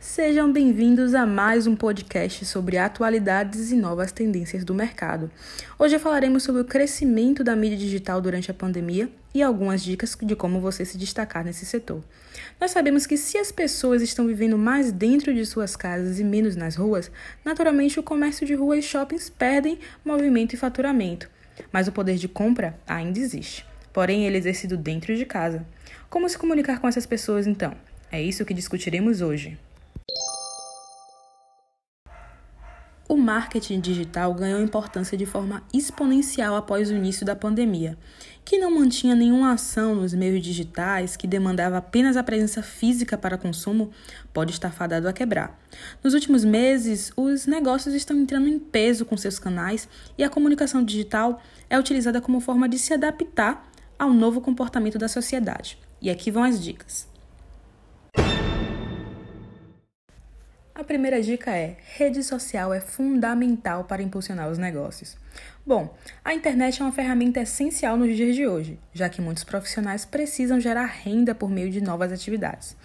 Sejam bem-vindos a mais um podcast sobre atualidades e novas tendências do mercado. Hoje falaremos sobre o crescimento da mídia digital durante a pandemia e algumas dicas de como você se destacar nesse setor. Nós sabemos que se as pessoas estão vivendo mais dentro de suas casas e menos nas ruas, naturalmente o comércio de rua e shoppings perdem movimento e faturamento. Mas o poder de compra ainda existe, porém ele é exercido dentro de casa. Como se comunicar com essas pessoas então? É isso que discutiremos hoje. O marketing digital ganhou importância de forma exponencial após o início da pandemia, que não mantinha nenhuma ação nos meios digitais, que demandava apenas a presença física para consumo, pode estar fadado a quebrar. Nos últimos meses, os negócios estão entrando em peso com seus canais e a comunicação digital é utilizada como forma de se adaptar ao novo comportamento da sociedade. E aqui vão as dicas. Primeira dica é: rede social é fundamental para impulsionar os negócios. Bom, a internet é uma ferramenta essencial nos dias de hoje, já que muitos profissionais precisam gerar renda por meio de novas atividades.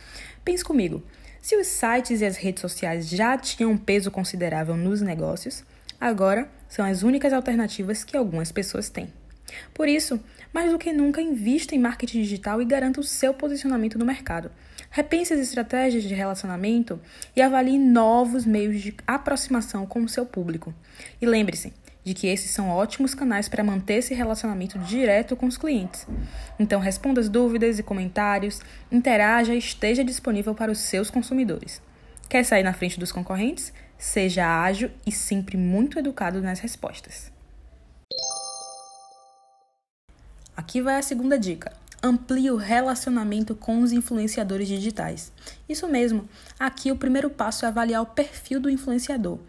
Pense comigo: se os sites e as redes sociais já tinham um peso considerável nos negócios, agora são as únicas alternativas que algumas pessoas têm. Por isso, mais do que nunca, invista em marketing digital e garanta o seu posicionamento no mercado. Repense as estratégias de relacionamento e avalie novos meios de aproximação com o seu público. E lembre-se de que esses são ótimos canais para manter esse relacionamento direto com os clientes. Então, responda as dúvidas e comentários, interaja e esteja disponível para os seus consumidores. Quer sair na frente dos concorrentes? Seja ágil e sempre muito educado nas respostas. Aqui vai a segunda dica amplie o relacionamento com os influenciadores digitais. Isso mesmo, aqui o primeiro passo é avaliar o perfil do influenciador.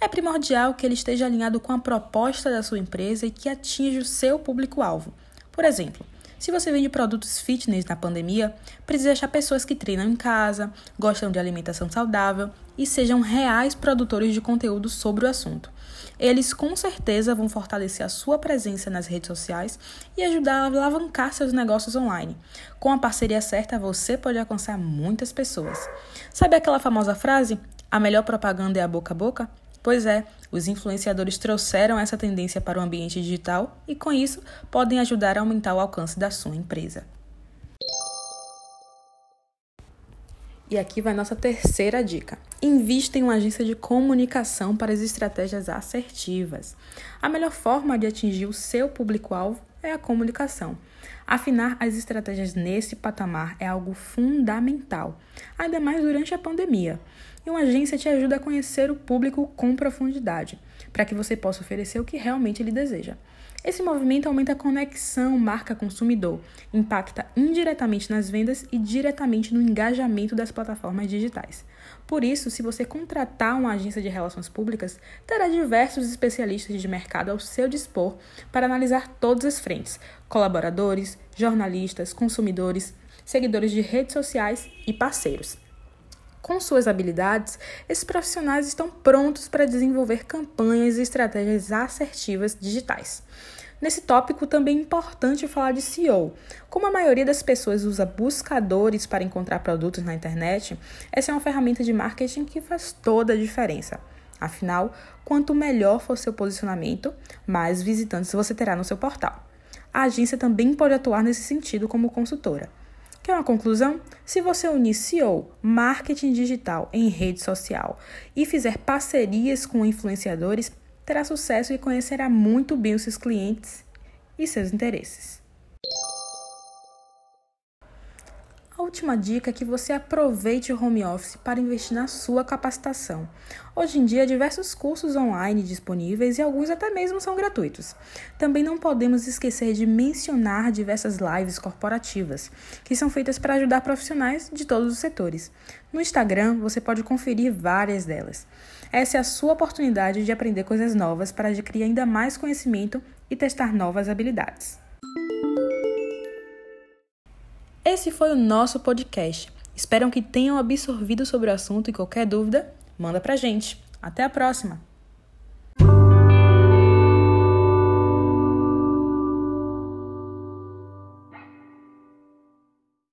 É primordial que ele esteja alinhado com a proposta da sua empresa e que atinja o seu público-alvo. Por exemplo, se você vende produtos fitness na pandemia, precisa achar pessoas que treinam em casa, gostam de alimentação saudável e sejam reais produtores de conteúdo sobre o assunto. Eles com certeza vão fortalecer a sua presença nas redes sociais e ajudar a alavancar seus negócios online. Com a parceria certa, você pode alcançar muitas pessoas. Sabe aquela famosa frase? A melhor propaganda é a boca a boca? Pois é, os influenciadores trouxeram essa tendência para o ambiente digital e, com isso, podem ajudar a aumentar o alcance da sua empresa. E aqui vai nossa terceira dica. Invista em uma agência de comunicação para as estratégias assertivas. A melhor forma de atingir o seu público-alvo é a comunicação. Afinar as estratégias nesse patamar é algo fundamental, ainda mais durante a pandemia. E uma agência te ajuda a conhecer o público com profundidade, para que você possa oferecer o que realmente ele deseja. Esse movimento aumenta a conexão marca-consumidor, impacta indiretamente nas vendas e diretamente no engajamento das plataformas digitais. Por isso, se você contratar uma agência de relações públicas, terá diversos especialistas de mercado ao seu dispor para analisar todas as frentes: colaboradores, jornalistas, consumidores, seguidores de redes sociais e parceiros. Com suas habilidades, esses profissionais estão prontos para desenvolver campanhas e estratégias assertivas digitais. Nesse tópico também é importante falar de SEO. Como a maioria das pessoas usa buscadores para encontrar produtos na internet, essa é uma ferramenta de marketing que faz toda a diferença. Afinal, quanto melhor for seu posicionamento, mais visitantes você terá no seu portal. A agência também pode atuar nesse sentido como consultora. Quer uma conclusão? Se você SEO, marketing digital em rede social e fizer parcerias com influenciadores, terá sucesso e conhecerá muito bem os seus clientes e seus interesses. A última dica é que você aproveite o home office para investir na sua capacitação. Hoje em dia, diversos cursos online disponíveis e alguns até mesmo são gratuitos. Também não podemos esquecer de mencionar diversas lives corporativas, que são feitas para ajudar profissionais de todos os setores. No Instagram, você pode conferir várias delas. Essa é a sua oportunidade de aprender coisas novas para adquirir ainda mais conhecimento e testar novas habilidades. Esse foi o nosso podcast. Espero que tenham absorvido sobre o assunto e qualquer dúvida, manda pra gente. Até a próxima!